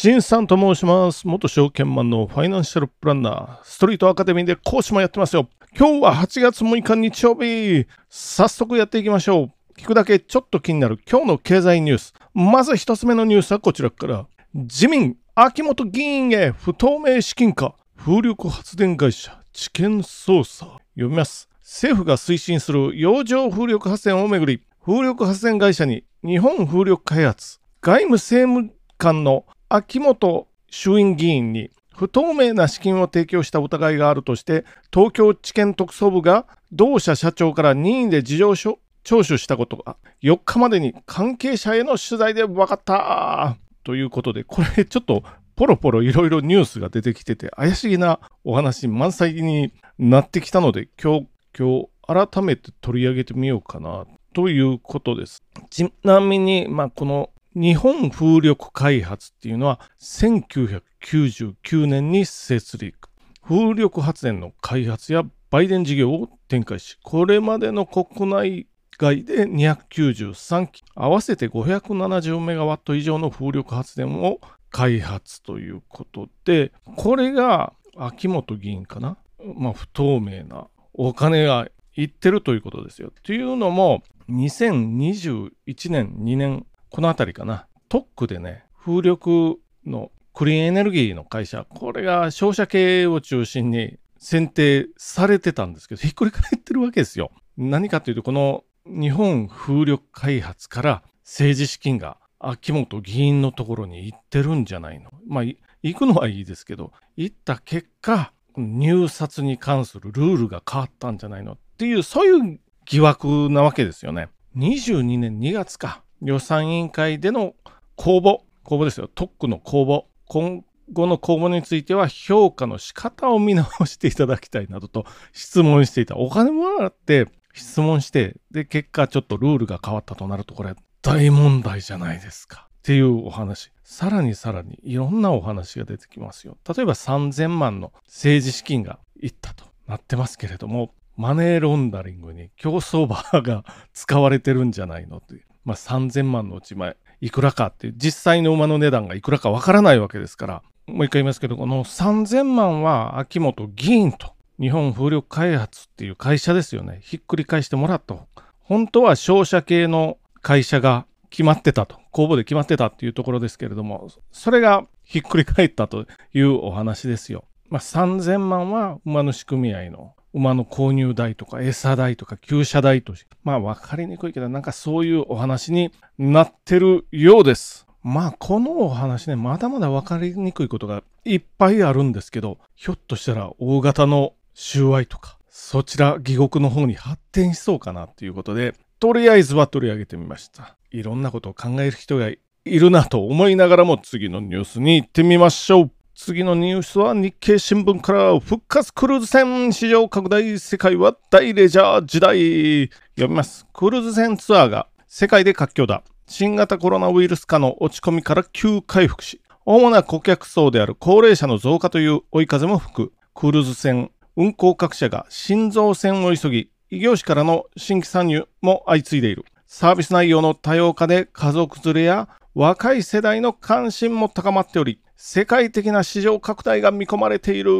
新さんと申します。元証券マンのファイナンシャルプランナー、ストリートアカデミーで講師もやってますよ。今日は8月6日日曜日。早速やっていきましょう。聞くだけちょっと気になる今日の経済ニュース。まず一つ目のニュースはこちらから。自民、秋元議員へ不透明資金か。風力発電会社、知見捜査。読みます。政府が推進する洋上風力発電をめぐり、風力発電会社に日本風力開発、外務政務官の秋元衆院議員に不透明な資金を提供した疑いがあるとして、東京地検特捜部が同社社長から任意で事情聴取したことが4日までに関係者への取材で分かったということで、これちょっとポロポロいろいろニュースが出てきてて怪しげなお話満載になってきたので、今日、今日改めて取り上げてみようかなということです。ちなみに、まあ、この日本風力開発っていうのは1999年に設立。風力発電の開発や売電事業を展開し、これまでの国内外で293機、合わせて570メガワット以上の風力発電を開発ということで、これが秋元議員かなまあ不透明なお金がいってるということですよ。というのも、2021年、2年、このあたりかな、特区でね、風力のクリーンエネルギーの会社、これが商社系を中心に選定されてたんですけど、ひっくり返ってるわけですよ。何かというと、この日本風力開発から政治資金が秋元議員のところに行ってるんじゃないの。まあ、行くのはいいですけど、行った結果、入札に関するルールが変わったんじゃないのっていう、そういう疑惑なわけですよね。22年2月か、予算委員会での公募、公募ですよ、特区の公募、今後の公募については評価の仕方を見直していただきたいなどと質問していた。お金もらって質問して、で、結果ちょっとルールが変わったとなると、これ大問題じゃないですか。っていうお話。さらにさらにいろんなお話が出てきますよ。例えば3000万の政治資金がいったとなってますけれども、マネーロンダリングに競走馬が使われてるんじゃないのという。まあ、3000万のうち、まあ、いくらかっていう、実際の馬の値段がいくらかわからないわけですから、もう一回言いますけど、この3000万は秋元議員と日本風力開発っていう会社ですよね。ひっくり返してもらった。本当は商社系の会社が決まってたと。公募で決まってたっていうところですけれども、それがひっくり返ったというお話ですよ。まあ、3000万は馬主組合の馬の購入代とか餌代とか厩舎代として、まあ分かりにくいけど、なんかそういうお話になってるようです。まあこのお話ね、まだまだ分かりにくいことがいっぱいあるんですけど、ひょっとしたら大型の収賄とか、そちら疑獄の方に発展しそうかなっていうことで、とりあえずは取り上げてみました。いろんなことを考える人がいるなと思いながらも次のニュースに行ってみましょう。次のニュースは日経新聞から復活クルーズ船市場拡大世界は大レジャー時代読みます。クルーズ船ツアーが世界で活況だ。新型コロナウイルス化の落ち込みから急回復し、主な顧客層である高齢者の増加という追い風も吹く。クルーズ船運航各社が新造船を急ぎ、異業種からの新規参入も相次いでいる。サービス内容の多様化で家族連れや若い世代の関心も高まっており、世界的な市場拡大が見込まれている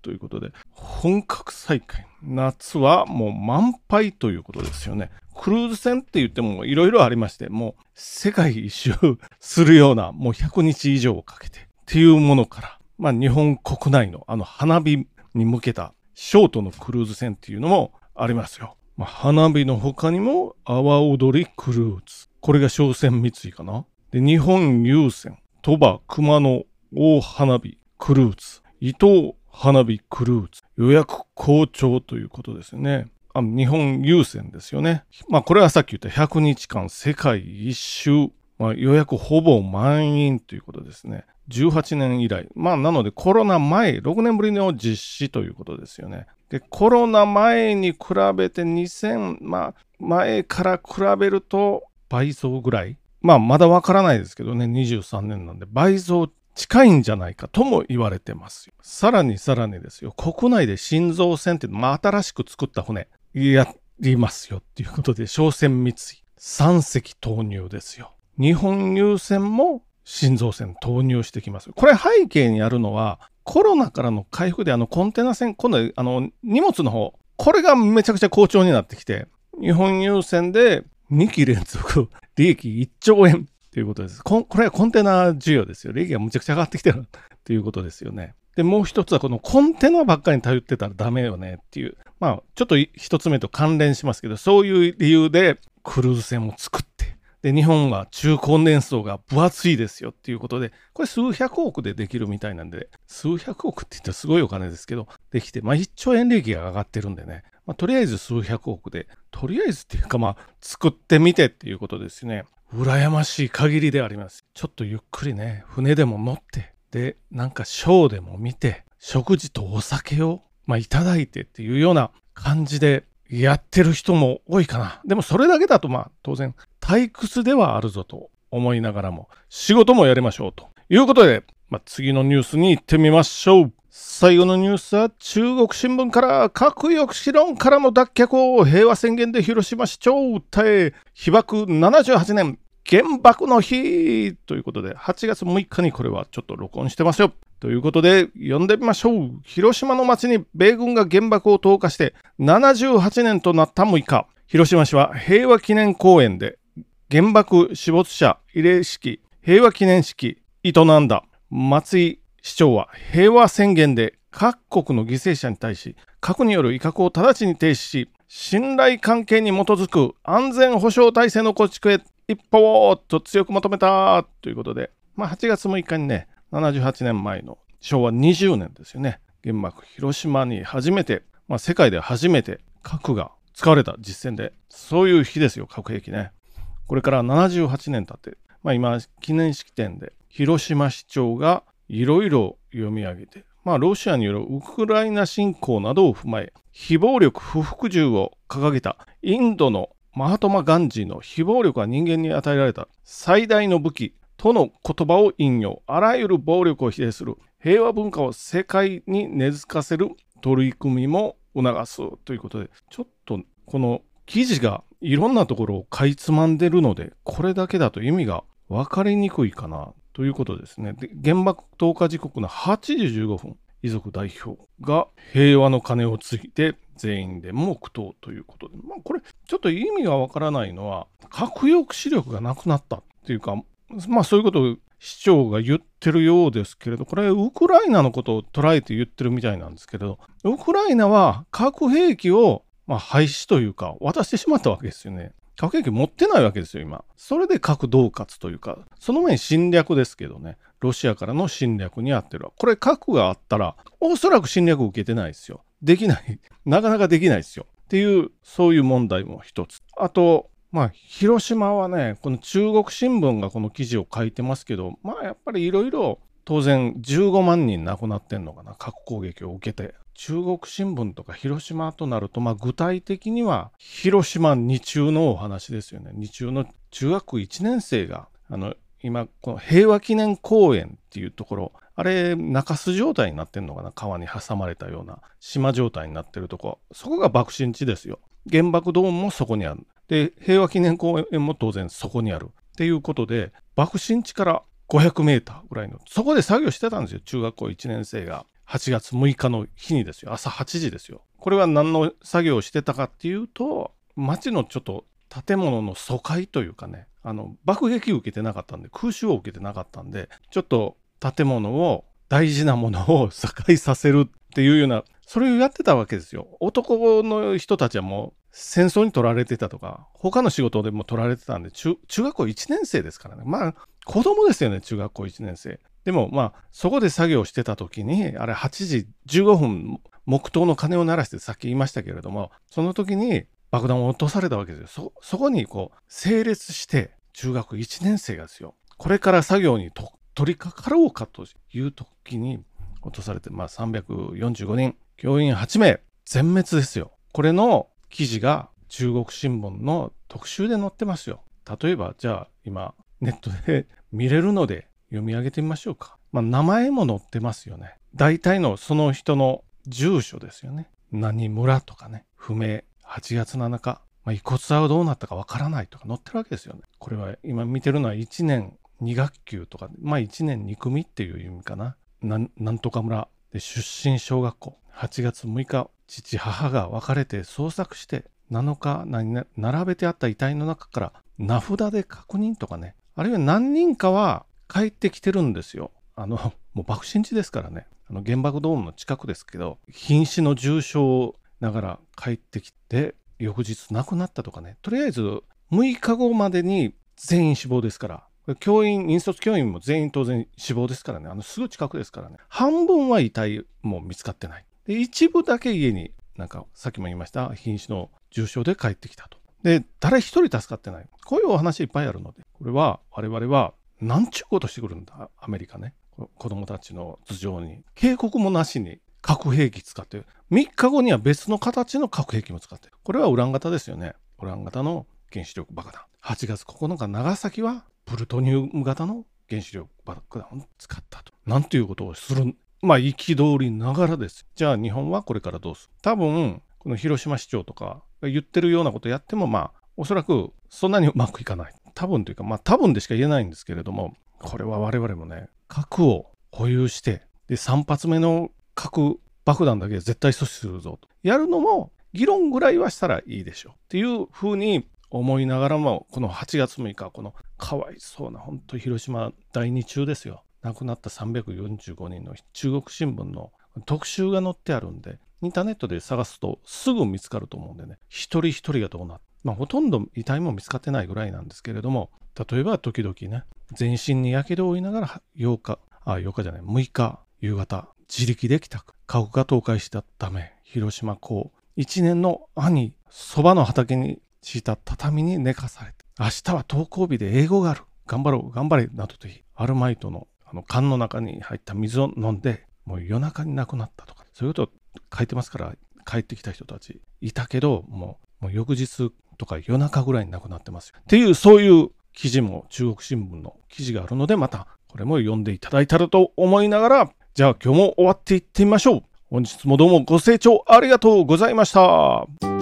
ということで、本格再開。夏はもう満杯ということですよね。クルーズ船って言ってもいろいろありまして、もう世界一周するような、もう100日以上をかけてっていうものから、まあ日本国内のあの花火に向けたショートのクルーズ船っていうのもありますよ。まあ、花火の他にも阿波踊りクルーズ。これが商船三井かな。で、日本郵船、鳥羽熊野大花火クルーズ、伊東花火クルーズ、予約好調ということですよね。あ日本郵船ですよね。まあこれはさっき言った100日間世界一周、まあ、予約ほぼ満員ということですね。18年以来。まあなのでコロナ前、6年ぶりの実施ということですよね。で、コロナ前に比べて2000、まあ前から比べると倍増ぐらい。まあまだわからないですけどね、23年なんで倍増近いんじゃないかとも言われてますよ。さらにさらにですよ、国内で新造船って、まあ、新しく作った船やりますよっていうことで、商船三井3隻投入ですよ。日本郵船も心臓線投入してきます。これ背景にあるのは、コロナからの回復であのコンテナ船、今度あの荷物の方、これがめちゃくちゃ好調になってきて、日本郵船で2期連続利益1兆円ということです。ここれはコンテナ需要ですよ。利益がむちゃくちゃ上がってきてるということですよね。で、もう一つはこのコンテナばっかりに頼ってたらダメよねっていう。まあ、ちょっと一つ目と関連しますけど、そういう理由でクルーズ船を作って、で、日本は中高年層が分厚いですよっていうことで、これ数百億でできるみたいなんで、数百億って言ったらすごいお金ですけど、できて、まあ1兆円利益が上がってるんでね、まあ、とりあえず数百億で、とりあえずっていうかまあ、作ってみてっていうことですね。羨ましい限りであります。ちょっとゆっくりね、船でも乗って、で、なんかショーでも見て、食事とお酒を、まあ、いただいてっていうような感じでやってる人も多いかな。でもそれだけだとまあ当然退屈ではあるぞと思いながらも仕事もやりましょうということで、まあ、次のニュースに行ってみましょう。最後のニュースは中国新聞から核抑止論からの脱却を平和宣言で広島市長を訴え被爆78年原爆の日ということで8月6日にこれはちょっと録音してますよ。ということで読んでみましょう。広島の町に米軍が原爆を投下して78年となった6日広島市は平和記念公園で原爆死没者慰霊式平和記念式営んだ松井市長は平和宣言で各国の犠牲者に対し核による威嚇を直ちに停止し信頼関係に基づく安全保障体制の構築へ一歩をと強く求めたということで、まあ、8月6日にね78年前の昭和20年ですよね。原爆広島に初めて、まあ、世界で初めて核が使われた実戦でそういう日ですよ核兵器ね。これから78年経って、まあ、今記念式典で広島市長がいろいろ読み上げて、まあ、ロシアによるウクライナ侵攻などを踏まえ、非暴力不服従を掲げたインドのマハトマ・ガンジーの非暴力は人間に与えられた最大の武器との言葉を引用、あらゆる暴力を否定する平和文化を世界に根付かせる取り組みも促すということで、ちょっとこの記事がいろんなところをかいつまんでるので、これだけだと意味が分かりにくいかな。ということですね。で原爆投下時刻の8時15分、遺族代表が平和の鐘をついて全員で黙祷ということで、まあ、これちょっと意味がわからないのは核抑止力がなくなったっていうか、まあそういうことを市長が言ってるようですけれど、これウクライナのことを捉えて言ってるみたいなんですけれど、ウクライナは核兵器をまあ廃止というか渡してしまったわけですよね。核兵器持ってないわけですよ、今。それで核恫喝というか、その前に侵略ですけどね、ロシアからの侵略にあってるわ。これ核があったら、おそらく侵略を受けてないですよ。できない。なかなかできないですよ。っていう、そういう問題も一つ。あと、まあ、広島はね、この中国新聞がこの記事を書いてますけど、まあ、やっぱりいろいろ当然15万人亡くなってんのかな、核攻撃を受けて。中国新聞とか広島となると、まあ、具体的には広島二中のお話ですよね。二中の中学1年生が、あの、今、この平和記念公園っていうところ、あれ、中州状態になってんのかな川に挟まれたような島状態になってるとこ。そこが爆心地ですよ。原爆ドームもそこにある。で、平和記念公園も当然そこにある。っていうことで、爆心地から500メーターぐらいの、そこで作業してたんですよ。中学校1年生が。8月6日の日にですよ。朝8時ですよ。これは何の作業をしてたかっていうと、町のちょっと建物の疎開というかね、あの、爆撃を受けてなかったんで、空襲を受けてなかったんで、ちょっと建物を、大事なものを疎開させるっていうような、それをやってたわけですよ。男の人たちはもう戦争に取られてたとか、他の仕事でも取られてたんで、中学校1年生ですからね。まあ、子供ですよね、中学校1年生。でもまあそこで作業してた時にあれ8時15分黙祷の鐘を鳴らしてさっき言いましたけれどもその時に爆弾を落とされたわけですよそそこにこう整列して中学1年生がですよこれから作業に取り掛かろうかという時に落とされてまあ345人教員8名全滅ですよこれの記事が中国新聞の特集で載ってますよ例えばじゃあ今ネットで見れるので読み上げてみましょうか。まあ、名前も載ってますよね。大体のその人の住所ですよね。何村とかね。不明。8月7日。まあ、遺骨はどうなったかわからないとか載ってるわけですよね。これは今見てるのは1年2学級とか、まあ1年2組っていう意味かな。ななんとか村で出身小学校。8月6日、父母が別れて捜索して7日並べてあった遺体の中から名札で確認とかね、あるいは何人かは帰ってきてるんですよ。あの、もう爆心地ですからね。あの原爆ドームの近くですけど、瀕死の重傷ながら帰ってきて、翌日亡くなったとかね。とりあえず6日後までに全員死亡ですから。教員、引率教員も全員当然死亡ですからね。あのすぐ近くですからね。半分は遺体も見つかってない。で、一部だけ家に、なんかさっきも言いました、瀕死の重傷で帰ってきたと。で、誰一人助かってない。こういうお話いっぱいあるので、これは我々は何ちゅうことしてくるんだ、アメリカね。子供たちの頭上に。警告もなしに核兵器使ってる、3日後には別の形の核兵器も使ってる。これはウラン型ですよね。ウラン型の原子力爆弾。8月9日、長崎はプルトニウム型の原子力爆弾を使ったと。なんていうことをする。まあ、憤りながらです。じゃあ、日本はこれからどうする？多分、この広島市長とかが言ってるようなことやっても、まあ、おそらくそんなにうまくいかない。多分というか、まあ、多分でしか言えないんですけれども、これは我々もね、核を保有して、で、3発目の核爆弾だけは絶対阻止するぞと。やるのも、議論ぐらいはしたらいいでしょう。っていうふうに思いながらも、この8月6日、このかわいそうな、本当広島第二中ですよ。亡くなった345人の中国新聞の特集が載ってあるんで、インターネットで探すとすぐ見つかると思うんでね、一人一人がどうなって、まあ、ほとんど遺体も見つかってないぐらいなんですけれども、例えば時々ね、全身に火傷を負いながら8日、あ、8日じゃない、6日夕方、自力で帰宅。家屋が倒壊したため、広島港、一年の兄、そばの畑に敷いた畳に寝かされて、明日は登校日で英語がある。頑張ろう、頑張れ、などと言い、アルマイトのあの缶の中に入った水を飲んで、もう夜中に亡くなったとか、そういうことを書いてますから、帰ってきた人たちいたけど、もうもう翌日とか夜中ぐらいに亡くなってますよ。っていう、そういう記事も中国新聞の記事があるので、またこれも読んでいただいたらと思いながら、じゃあ今日も終わっていってみましょう。本日もどうもご清聴ありがとうございました。